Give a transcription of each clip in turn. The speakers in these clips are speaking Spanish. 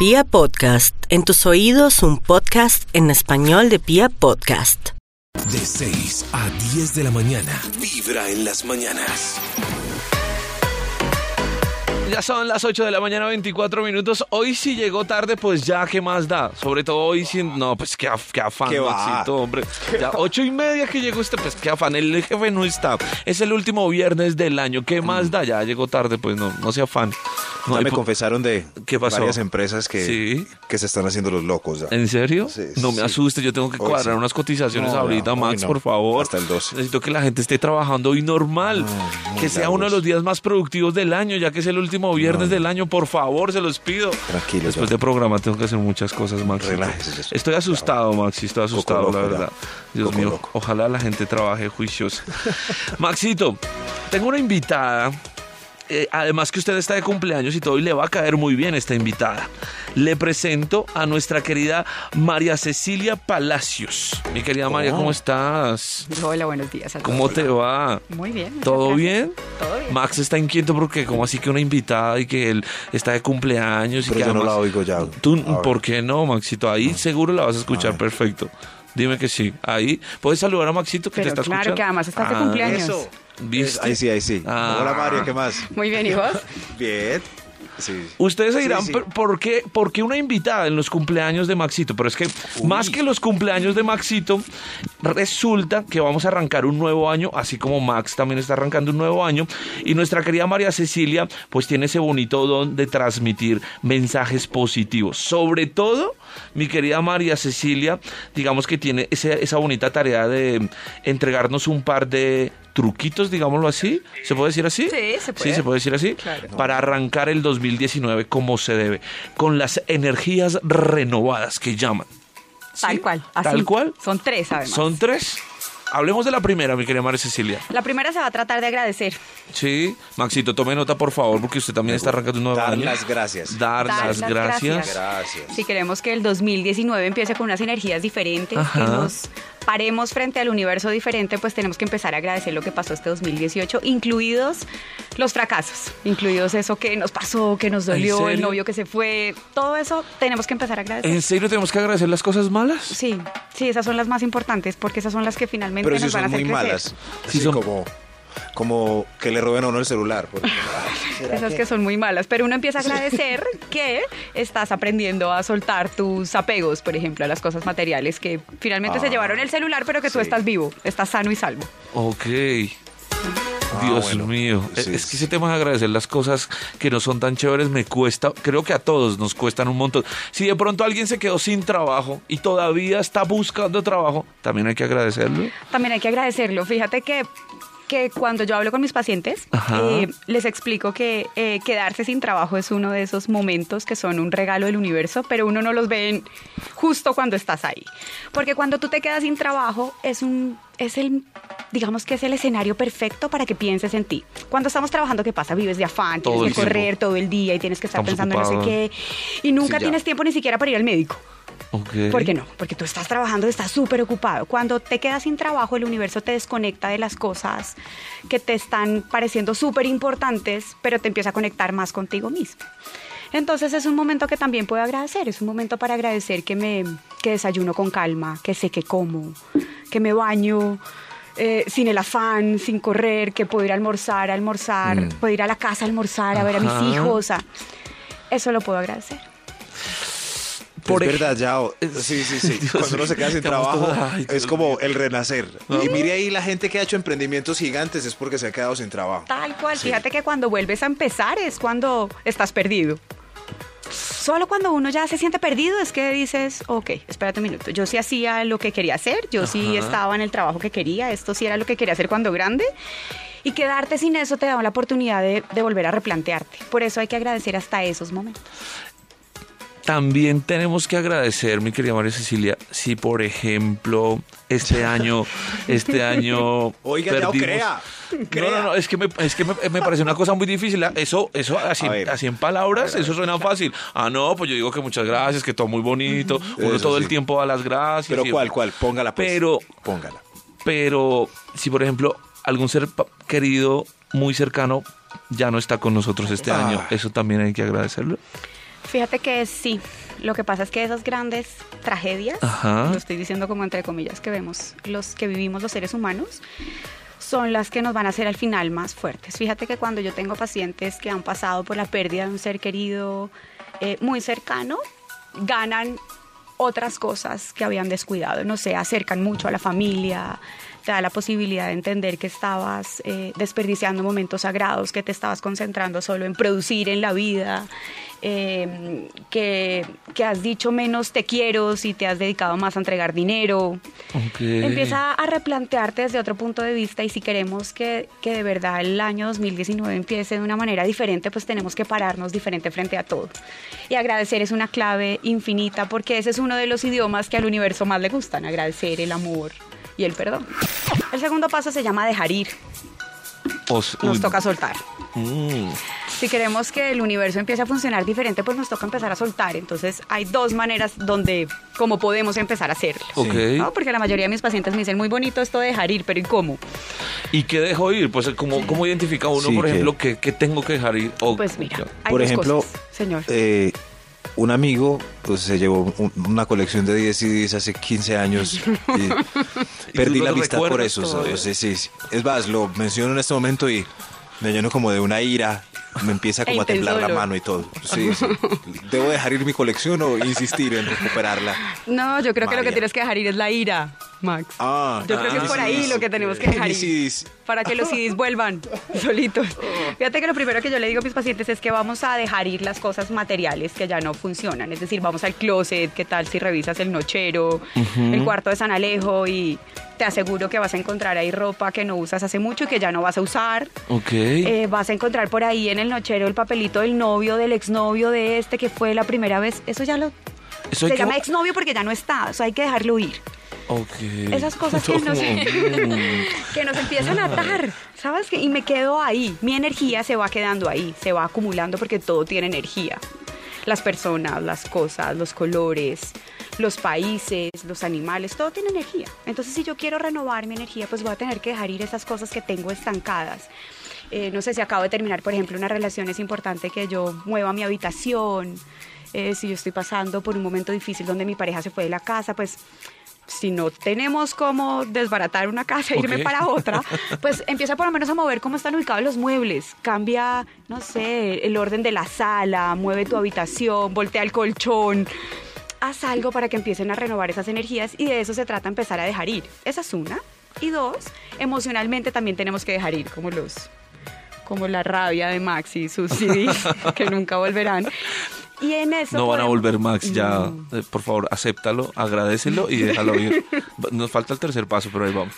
Pia Podcast, en tus oídos un podcast en español de Pia Podcast. De 6 a 10 de la mañana. Vibra en las mañanas. Ya son las 8 de la mañana, 24 minutos. Hoy sí llegó tarde, pues ya, ¿qué más da? Sobre todo hoy sí, no, pues qué, af- qué afán, ¿Qué? Maxito, hombre. Ya, ocho y media que llegó este, pues qué afán. El jefe no está. Es el último viernes del año. ¿Qué más da? Ya llegó tarde, pues no, no se afán. No Ya me confesaron de ¿Qué pasó? varias empresas que, Sí. que se están haciendo los locos. ya. ¿En serio? Sí, no me sí. asuste, yo tengo que Hoy cuadrar unas cotizaciones No, ahorita, no, Max, no. por favor. Hasta el 12. Necesito que la gente esté trabajando hoy normal. que sea uno de los días más productivos del año, ya que es el último viernes del año, por favor, se los pido. Tranquilo, Después ya. de programa tengo que hacer muchas cosas, Max. Relájese. Estoy asustado, Maxi, estoy asustado, loco la ya. verdad. Dios Coco mío, loco. ojalá la gente trabaje juiciosa. Maxito, tengo una invitada. eh, además que usted está de cumpleaños y todo, y le va a caer muy bien esta invitada. Le presento a nuestra querida María Cecilia Palacios. Mi querida María, ¿cómo estás? Hola, buenos días. a ¿Cómo te va? Muy bien. ¿Todo gracias. bien? Todo bien. Max está inquieto porque como así que una invitada y que él está de cumpleaños y Pero que yo no la oigo ya. Tú. ¿por qué no, Maxito? Ahí seguro la vas a escuchar perfecto. Dime que sí. Ahí, ¿puedes saludar a Maxito que Pero te está claro escuchando? que además estás de Ah, cumpleaños. Eso. ¿Viste? Ahí sí, ahí sí. Ah. Hola María, ¿qué más? Muy bien, ¿y vos? Bien. Sí. Ustedes se dirán, sí. ¿por- ¿por qué, por qué una invitada en los cumpleaños de Maxito? Pero es que más que los cumpleaños de Maxito, resulta que vamos a arrancar un nuevo año, así como Max también está arrancando un nuevo año. Y nuestra querida María Cecilia, pues tiene ese bonito don de transmitir mensajes positivos. Sobre todo, mi querida María Cecilia, digamos que tiene ese- esa bonita tarea de entregarnos un par de truquitos, digámoslo así. ¿Se puede decir así? Sí, se puede. Sí, se puede decir así. Claro. Para arrancar el 2019 como se debe, con las energías renovadas que llaman. Tal ¿Sí? cual. Tal así. cual. Son tres, además. Son tres. Hablemos de la primera, mi querida María Cecilia. La primera se va a tratar de agradecer. Sí, Maxito, tome nota, por favor, porque usted también está arrancando un nuevo Dar año. las gracias. Dar, Dar las, las gracias. gracias. Gracias. Si queremos que el 2019 empiece con unas energías diferentes, Ajá. que nos paremos frente al universo diferente, pues tenemos que empezar a agradecer lo que pasó este 2018, incluidos los fracasos, incluidos eso que nos pasó, que nos ¿En dolió, el novio que se fue, todo eso tenemos que empezar a agradecer. ¿En serio tenemos que agradecer las cosas malas? Sí, sí, esas son las más importantes porque esas son las que finalmente Pero nos si van a hacer muy crecer. malas. Sí, Sí, son- como, como que le roben a uno el celular. porque- Ay, ¿será Esas que- que son muy malas, pero uno empieza a agradecer que estás aprendiendo a soltar tus apegos, por ejemplo, a las cosas materiales que finalmente se Ah, llevaron el celular, pero que tú sí. estás vivo, estás sano y salvo. Ok. Ah, Dios bueno. mío, Sí, es que sí. ese tema de agradecer las cosas que no son tan chéveres me cuesta, creo que a todos nos cuestan un montón. Si de pronto alguien se quedó sin trabajo y todavía está buscando trabajo, también hay que agradecerlo. También hay que agradecerlo. Fíjate que, que cuando yo hablo con mis pacientes, eh, les explico que eh, quedarse sin trabajo es uno de esos momentos que son un regalo del universo, pero uno no los ve justo cuando estás ahí. Porque cuando tú te quedas sin trabajo es un es el digamos que es el escenario perfecto para que pienses en ti. Cuando estamos trabajando, ¿qué pasa? Vives de afán, Todo tienes que correr tiempo. todo el día y tienes que estar Estamos pensando en no sé qué y nunca Sí, tienes tiempo ni siquiera para ir al médico. Ok. ¿Por qué no? Porque tú estás trabajando, estás súper ocupado. Cuando te quedas sin trabajo, el universo te desconecta de las cosas que te están pareciendo súper importantes, pero te empieza a conectar más contigo mismo. Entonces es un momento que también puedo agradecer, es un momento para agradecer que me que desayuno con calma, que sé que como, que me baño eh, sin el afán, sin correr, que puedo ir a almorzar, a almorzar, puedo ir a la casa a almorzar, a ver a mis hijos. eso lo puedo agradecer. Por es ej- verdad, Yao. Sí, sí, sí. Dios Cuando uno se queda sin trabajo, todos- ay, es como mío. el renacer. Y mire ahí la gente que ha hecho emprendimientos gigantes es porque se ha quedado sin trabajo. Tal cual, Sí. fíjate que cuando vuelves a empezar es cuando estás perdido. Solo cuando uno ya se siente perdido es que dices, ok, espérate un minuto, yo sí hacía lo que quería hacer, yo sí estaba en el trabajo que quería, esto sí era lo que quería hacer cuando grande. Y quedarte sin eso te da la oportunidad de, de volver a replantearte. Por eso hay que agradecer hasta esos momentos. También tenemos que agradecer, mi querida María Cecilia, si por ejemplo este año, este año Oiga, perdimos- crea. No, crea. no, no, es que me, es que me, me parece una cosa muy difícil. Eso, eso así, así en palabras, ver, eso suena fácil. Ah, no, pues yo digo que muchas gracias, que todo muy bonito. Uno Eso todo el tiempo da las gracias. Pero y- ¿cuál, cuál? Póngala pues. Pero, Póngala. pero si por ejemplo algún ser querido muy cercano ya no está con nosotros este Ah. año, eso también hay que agradecerlo. Fíjate que sí. Lo que pasa es que esas grandes tragedias, Ajá. lo estoy diciendo como entre comillas, que vemos los que vivimos los seres humanos, son las que nos van a hacer al final más fuertes. Fíjate que cuando yo tengo pacientes que han pasado por la pérdida de un ser querido eh, muy cercano, ganan otras cosas que habían descuidado. No sé, acercan mucho a la familia, te da la posibilidad de entender que estabas eh, desperdiciando momentos sagrados, que te estabas concentrando solo en producir en la vida, eh, que, que has dicho menos te quiero si te has dedicado más a entregar dinero. Empieza a replantearte desde otro punto de vista y si queremos que, que de verdad el año 2019 empiece de una manera diferente, pues tenemos que pararnos diferente frente a todo. Y agradecer es una clave infinita porque ese es uno de los idiomas que al universo más le gustan, agradecer, el amor y el perdón. El segundo paso se llama dejar ir, Os- nos uy, toca soltar. mm, Si queremos que el universo empiece a funcionar diferente, pues nos toca empezar a soltar. Entonces hay dos maneras donde, como podemos empezar a hacerlo. Porque la mayoría de mis pacientes me dicen, muy bonito esto de dejar ir, pero ¿y cómo? ¿Y qué dejo ir? Pues, ¿cómo, cómo identifica uno, Sí, por ejemplo, qué, qué tengo que dejar ir? O- Pues mira, hay Por dos ejemplo, cosas, señor. eh, un amigo pues se llevó un- una colección de 10 CDs hace 15 años y perdí la amistad por eso. Es más, lo menciono en este momento y me lleno como de una ira. Me empieza como a temblar la mano y todo. Sí, sí. ¿Debo dejar ir mi colección o insistir en recuperarla? no, yo creo que lo que tienes que dejar ir es la ira, Max. Ah, yo creo que ah, es por sí, ahí lo que tenemos que dejar ir. Para que los CDs vuelvan solitos. Fíjate que lo primero que yo le digo a mis pacientes es que vamos a dejar ir las cosas materiales que ya no funcionan. Es decir, vamos al closet, ¿qué tal si revisas el nochero, el cuarto de San Alejo y te aseguro que vas a encontrar ahí ropa que no usas hace mucho y que ya no vas a usar. Ok. Eh, vas a encontrar por ahí en el nochero el papelito del novio, del exnovio de este que fue la primera vez. Eso ya lo... Eso Se que- llama exnovio porque ya no está, eso hay que dejarlo ir. Ok. Esas cosas que nos, que nos empiezan a atar, ¿sabes? Y me quedo ahí. Mi energía se va quedando ahí, se va acumulando porque todo tiene energía. Las personas, las cosas, los colores, los países, los animales, todo tiene energía. Entonces, si yo quiero renovar mi energía, pues voy a tener que dejar ir esas cosas que tengo estancadas. Eh, no sé si acabo de terminar, por ejemplo, una relación, es importante que yo mueva mi habitación. Eh, si yo estoy pasando por un momento difícil donde mi pareja se fue de la casa, pues si no tenemos cómo desbaratar una casa e irme para otra, pues empieza por lo menos a mover cómo están ubicados los muebles. Cambia, no sé, el orden de la sala, mueve tu habitación, voltea el colchón. Haz algo para que empiecen a renovar esas energías y de eso se trata empezar a dejar ir. Esa es una. Y dos, emocionalmente también tenemos que dejar ir, como los como la rabia de Max y sus CDs que nunca volverán. Y en eso No van a podemos- volver, Max. Ya, No. eh, por favor, acéptalo, agradecelo y déjalo ir. Nos falta el tercer paso, pero ahí vamos.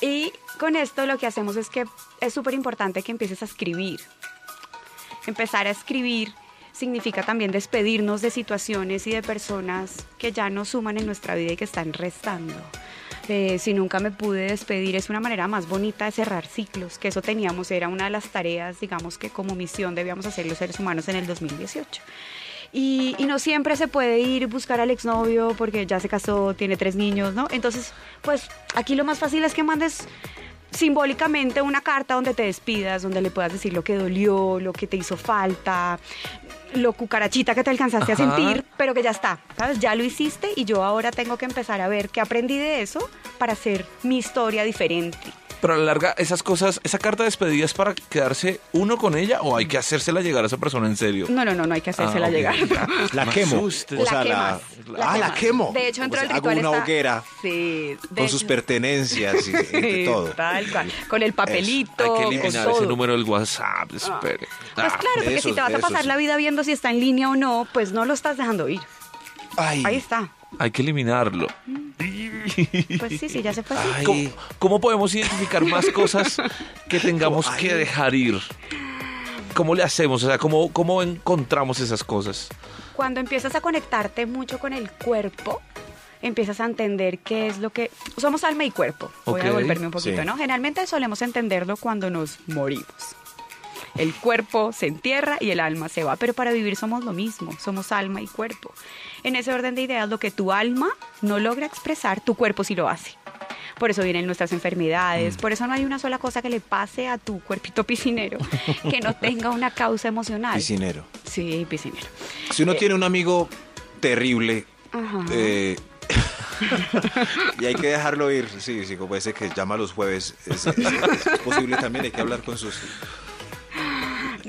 Y con esto lo que hacemos es que es súper importante que empieces a escribir. Empezar a escribir significa también despedirnos de situaciones y de personas que ya no suman en nuestra vida y que están restando. Eh, si nunca me pude despedir, es una manera más bonita de cerrar ciclos, que eso teníamos, era una de las tareas, digamos que como misión debíamos hacer los seres humanos en el 2018. Y, y no siempre se puede ir buscar al exnovio porque ya se casó, tiene tres niños, ¿no? Entonces, pues aquí lo más fácil es que mandes simbólicamente una carta donde te despidas, donde le puedas decir lo que dolió, lo que te hizo falta, lo cucarachita que te alcanzaste Ajá. a sentir, pero que ya está, ¿sabes? Ya lo hiciste y yo ahora tengo que empezar a ver qué aprendí de eso para hacer mi historia diferente. Pero a la larga, esas cosas, esa carta de despedida es para quedarse uno con ella o hay que hacérsela llegar a esa persona en serio. No, no, no, no hay que hacérsela Ah, llegar. La quemo. O sea, la ah, la quemo. De hecho, dentro O sea, del hago ritual una está- hoguera Sí, de con sus pertenencias y, todo. Tal cual. Con el papelito. Hay que eliminar ese número del WhatsApp. Espere. Pues Ah, claro, porque eso- si te vas a pasar sí. la vida viendo si está en línea o no, pues no lo estás dejando ir. Ay, Ahí está. Hay que eliminarlo. Pues sí, sí, ya se fue. Ay. ¿Cómo, cómo podemos identificar más cosas que tengamos que dejar ir? ¿Cómo le hacemos? O sea, ¿cómo, cómo encontramos esas cosas? Cuando empiezas a conectarte mucho con el cuerpo, empiezas a entender qué es lo que... Somos alma y cuerpo. Voy a devolverme un poquito, sí. ¿no? Generalmente solemos entenderlo cuando nos morimos. El cuerpo se entierra y el alma se va, pero para vivir somos lo mismo, somos alma y cuerpo. En ese orden de ideas, lo que tu alma no logra expresar, tu cuerpo sí lo hace. por eso vienen nuestras enfermedades, por eso no hay una sola cosa que le pase a tu cuerpito piscinero que no tenga una causa emocional. Piscinero. Sí, piscinero. Si uno tiene un amigo terrible Ajá. eh, y hay que dejarlo ir, sí, sí, como ese que llama los jueves, es, es- es posible también, hay que hablar con sus...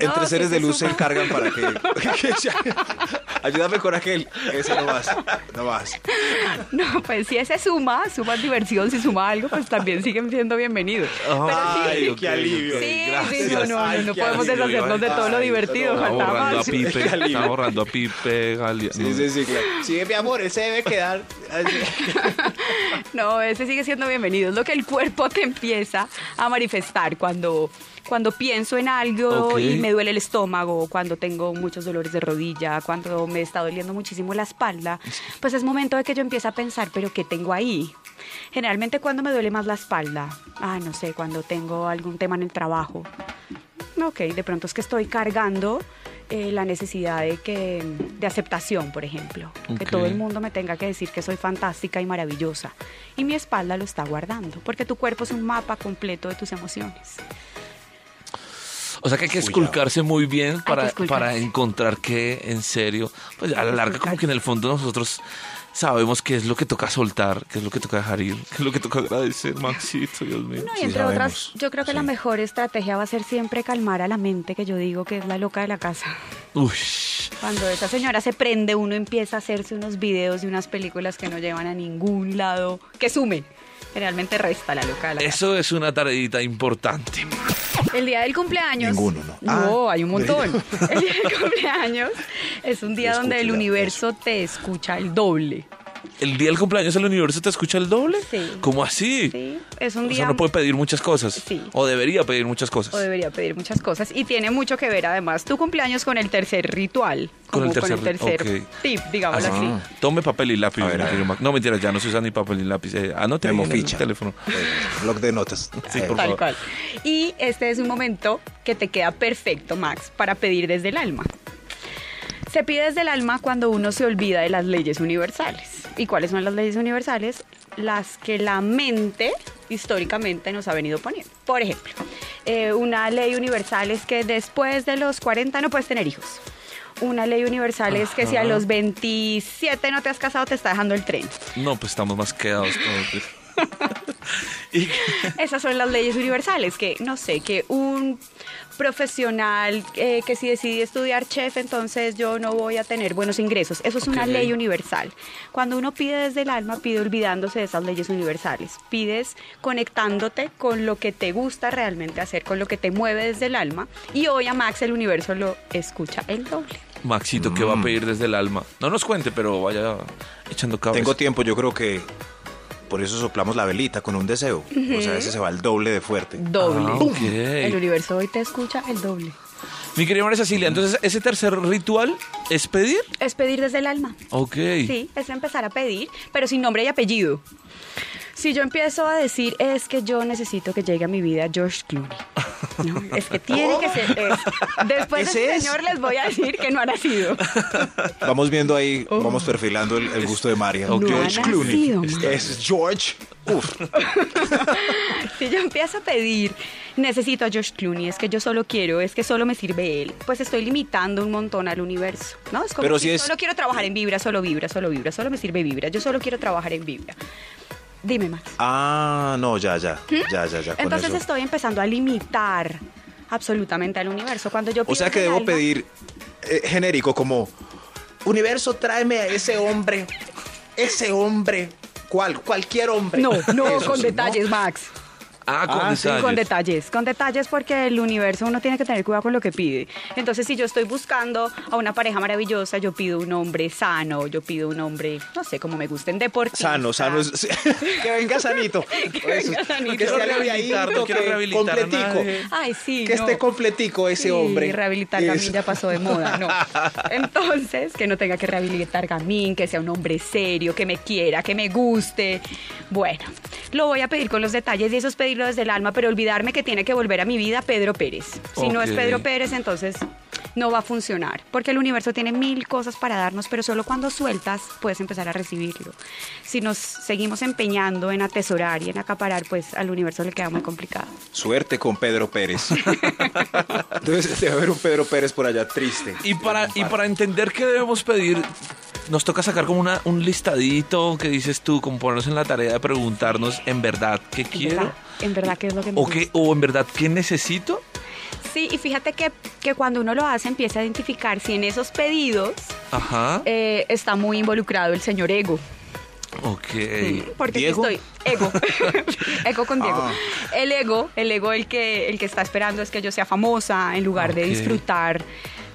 Entre sí, seres de luz se encargan para que... que ya- ayúdame con aquel, ese no más, no más. No, pues si ese suma, suma diversión, si suma algo, pues también siguen siendo bienvenidos. Pero sí, Ay, qué alivio. Sí, sí, no, no, Ay, no podemos alivio, deshacernos de todo lo ay, divertido, no, Está faltaba está borrando a Pipe, Galia. Sí, sí, sí, claro. Sí, mi amor, él se debe quedar... No, ese sigue siendo bienvenido. Es lo que el cuerpo te empieza a manifestar cuando, cuando pienso en algo y me duele el estómago, cuando tengo muchos dolores de rodilla, cuando me está doliendo muchísimo la espalda. Pues es momento de que yo empiece a pensar, pero ¿qué tengo ahí? Generalmente cuando me duele más la espalda, ah, no sé, cuando tengo algún tema en el trabajo. Ok, de pronto es que estoy cargando eh, la necesidad de, que, de aceptación, por ejemplo. Que todo el mundo me tenga que decir que soy fantástica y maravillosa. Y mi espalda lo está guardando, porque tu cuerpo es un mapa completo de tus emociones. O sea que hay que esculcarse muy bien para, esculcarse. para encontrar que en serio, pues a la larga como que en el fondo nosotros sabemos qué es lo que toca soltar, qué es lo que toca dejar ir, qué es lo que toca agradecer, Maxito, Dios mío. No, y Sí, entre sabemos. otras, yo creo que la mejor estrategia va a ser siempre calmar a la mente, que yo digo que es la loca de la casa. Uy, Cuando esa señora se prende, uno empieza a hacerse unos videos y unas películas que no llevan a ningún lado, que sumen. Generalmente resta la loca de la casa. eso es una tareita importante. El día del cumpleaños. Ninguno, ¿no? No, Ah. hay un montón. El día del cumpleaños es un día donde el universo te escucha el doble. ¿El día del cumpleaños el universo te escucha el doble? Sí. ¿Cómo así? Sí, es un O día. sea, no puede pedir muchas cosas. Sí. O debería pedir muchas cosas. O debería pedir muchas cosas. Y tiene mucho que ver, además, tu cumpleaños con el tercer ritual. Con el tercer- con el tercer tip, digámoslo Así. así. Tome papel y lápiz. A ver, ver. No, mentira, ya no se usa ni papel ni lápiz. Eh, anote Memo el ficha. teléfono. Blog de notas. Sí, Eh, por Tal favor. cual. Y este es un momento que te queda perfecto, Max, para pedir desde el alma. Se pide desde el alma cuando uno se olvida de las leyes universales. ¿Y cuáles son las leyes universales? Las que la mente históricamente nos ha venido poniendo. Por ejemplo, eh, una ley universal es que después de los 40 no puedes tener hijos. Una ley universal es que si a los 27 no te has casado te está dejando el tren. No, pues estamos más quedados Esas son las leyes universales, que no sé, que un profesional eh, que si decide estudiar chef, entonces yo no voy a tener buenos ingresos. Eso es una ley universal. Cuando uno pide desde el alma, pide olvidándose de esas leyes universales. Pides conectándote con lo que te gusta realmente hacer, con lo que te mueve desde el alma. Y hoy a Max el universo lo escucha el doble. Maxito, ¿qué va a pedir desde el alma? No nos cuente, pero vaya echando cabeza. Tengo tiempo, yo creo que por eso soplamos la velita con un deseo. O sea, ese se va el doble de fuerte. Doble. Ah. El universo hoy te escucha el doble. Mi querida María Cecilia, entonces ese tercer ritual es pedir. Es pedir desde el alma. Ok. Sí, es empezar a pedir, pero sin nombre y apellido. Si yo empiezo a decir, es que yo necesito que llegue a mi vida George Clooney. No, es que tiene que ser. es- Después ¿Ese del es? señor les voy a decir que no ha nacido. Vamos viendo ahí, vamos perfilando el, el gusto de María. No George ha Clooney. nacido, man. Es George. Uf. Si yo empiezo a pedir, necesito a George Clooney, es que yo solo quiero, es que solo me sirve él, pues estoy limitando un montón al universo. ¿no? Es como Pero si si es- solo quiero trabajar en vibra, solo vibra, solo vibra, solo me sirve vibra, yo solo quiero trabajar en vibra. Dime, Max. Ah, no, ya, ya. Ya, ya, ya. Con Entonces eso. estoy empezando a limitar absolutamente al universo. Cuando yo O pido sea que debo pedir eh, genérico como Universo, tráeme a ese hombre. Ese hombre. ¿Cuál? Cualquier hombre. No, no, Eso con sí, detalles, Max. Ah, con Ah, sí, detalles. Con detalles, con detalles porque el universo uno tiene que tener cuidado con lo que pide. Entonces, si yo estoy buscando a una pareja maravillosa, yo pido un hombre sano, yo pido un hombre, no sé, como me gusten, deportista. Sano, sano. es- sí. que venga sanito. Eso, venga sanito. Que esté rehabilitar, no quiero que rehabilitar completico. Ay, sí. Que no. esté completico ese Sí, hombre. rehabilitar Eso. gamín ya pasó de moda, no. Entonces, que no tenga que rehabilitar gamín, que sea un hombre serio, que me quiera, que me guste. Bueno, lo voy a pedir con los detalles y eso es desde el alma, pero olvidarme que tiene que volver a mi vida Pedro Pérez. Si no es. Pedro Pérez, entonces no va a funcionar, porque el universo tiene mil cosas para darnos, pero solo cuando sueltas puedes empezar a recibirlo. Si nos seguimos empeñando en atesorar y en acaparar, pues al universo le queda muy complicado. Suerte con Pedro Pérez. Entonces debe haber un Pedro Pérez por allá triste. Y para, y para entender qué debemos pedir, nos toca sacar como una, un listadito que dices tú, como ponernos en la tarea de preguntarnos en verdad qué quiero verdad, en verdad, ¿qué es lo que me o, qué, o en verdad qué necesito. Sí, y fíjate que, que cuando uno lo hace empieza a identificar si en esos pedidos Ajá. eh, está muy involucrado el señor ego. Ok. Porque ¿Diego? aquí estoy. Ego. ego con Diego. Ah. El ego, el ego el que, el que está esperando es que yo sea famosa en lugar de Ok. disfrutar.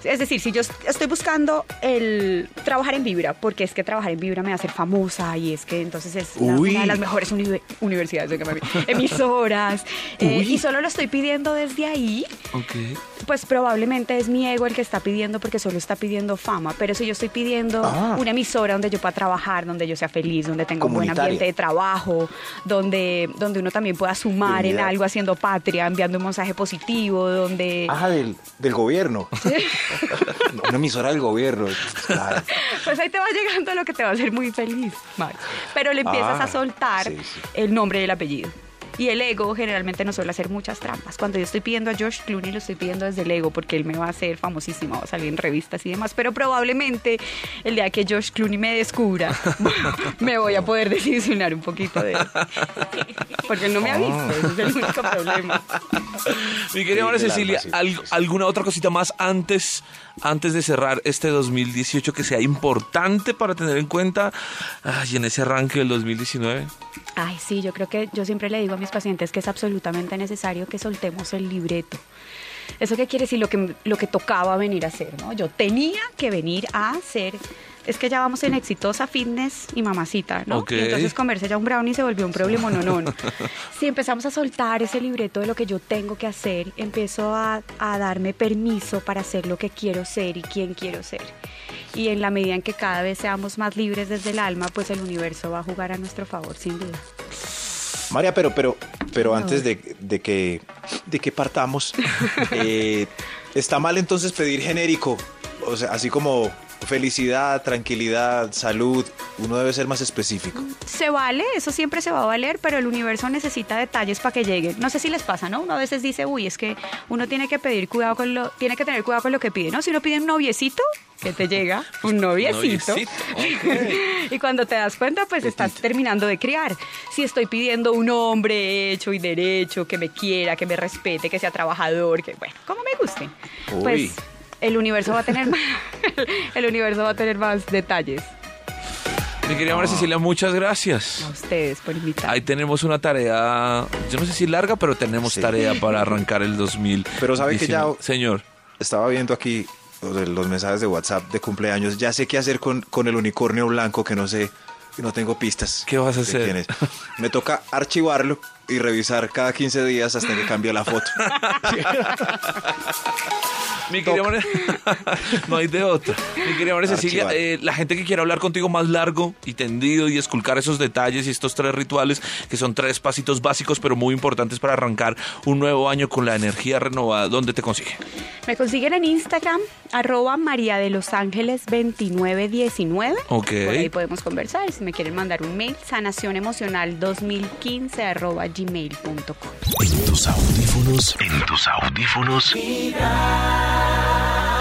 Es decir, si yo estoy buscando el trabajar en Vibra, porque es que trabajar en Vibra me va a hacer famosa y es que entonces es una de las mejores uni- universidades, emisoras, eh, y solo lo estoy pidiendo desde ahí, Ok. pues probablemente es mi ego el que está pidiendo porque solo está pidiendo fama. Pero si yo estoy pidiendo Ah. una emisora donde yo pueda trabajar, donde yo sea feliz, donde tenga un buen ambiente de trabajo, donde, donde uno también pueda sumar en algo haciendo patria, enviando un mensaje positivo, donde... Ah, del, del gobierno. Una emisora del gobierno. Claro. Pues ahí te va llegando lo que te va a hacer muy feliz, Max. Pero le empiezas Ah, a soltar sí, sí. el nombre y el apellido. Y el ego generalmente no suele hacer muchas trampas. Cuando yo estoy pidiendo a George Clooney, lo estoy pidiendo desde el ego porque él me va a hacer famosísimo, va a salir en revistas y demás. Pero probablemente el día que George Clooney me descubra, me voy a poder desilusionar un poquito de él. Porque él no me ha visto, ese es el único problema. Mi querida Sí, María Cecilia, alma, sí, ¿al- sí, sí. ¿alguna otra cosita más antes, antes de cerrar este 2018 que sea importante para tener en cuenta ay, en ese arranque del 2019? Ay, sí, yo creo que yo siempre le digo a mis pacientes que es absolutamente necesario que soltemos el libreto. ¿Eso qué quiere decir? Lo que, lo que tocaba venir a hacer, ¿no? Yo tenía que venir a hacer... Es que ya vamos en exitosa fitness y mamacita, ¿no? Ok. Y entonces comerse ya un brownie se volvió un problema, no, no, no. Si empezamos a soltar ese libreto de lo que yo tengo que hacer, empiezo a, a darme permiso para hacer lo que quiero ser y quién quiero ser. Y en la medida en que cada vez seamos más libres desde el alma, pues el universo va a jugar a nuestro favor, sin duda. María, pero, pero, pero antes de, de que, de que partamos, eh, ¿está mal entonces pedir genérico? O sea, así como felicidad, tranquilidad, salud, uno debe ser más específico. Se vale, eso siempre se va a valer, pero el universo necesita detalles para que lleguen. No sé si les pasa, ¿no? Uno a veces dice, uy, es que uno tiene que pedir cuidado con lo, tiene que tener cuidado con lo que pide, ¿no? Si uno pide un noviecito, que te llega un noviecito. Noviecito, y cuando te das cuenta, pues estás terminando de criar. Si estoy pidiendo un hombre hecho y derecho, que me quiera, que me respete, que sea trabajador, que, bueno, como me guste, Uy. pues el universo va a tener más, el universo va a tener más detalles. Mi querida María Cecilia, muchas gracias. A ustedes por invitar. Ahí tenemos una tarea, yo no sé si larga, pero tenemos Sí. tarea para arrancar el 2000. Pero sabe que ya- Señor. Estaba viendo aquí los mensajes de WhatsApp de cumpleaños. Ya sé qué hacer con, con el unicornio blanco que no sé, que no tengo pistas. ¿Qué vas a hacer? Me toca archivarlo y revisar cada 15 días hasta que cambie la foto. Mi querida María, no hay de otra. Mi querida María Cecilia, eh, la gente que quiera hablar contigo más largo y tendido y esculcar esos detalles y estos tres rituales, que son tres pasitos básicos pero muy importantes para arrancar un nuevo año con la energía renovada, ¿dónde te consigue? Me consiguen en Instagram, arroba María de Los Ángeles 2919. Ok. Por ahí podemos conversar. Si me quieren mandar un mail, sanación emocional 2015 arroba gmail.com. En tus audífonos, en tus audífonos. Mira.